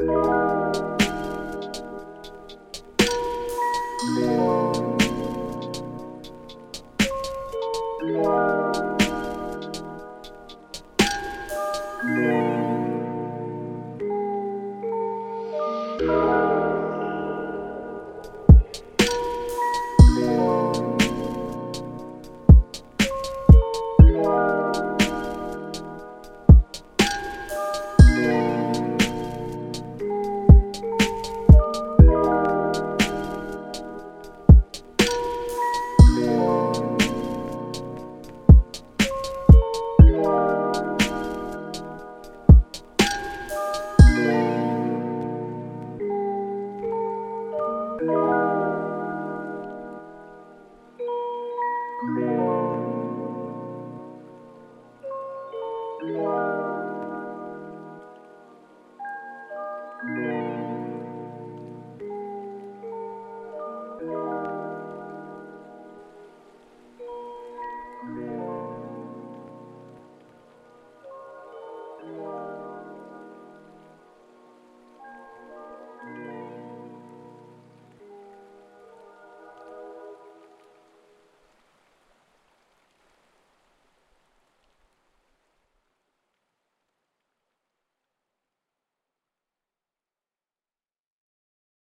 Música Yeah.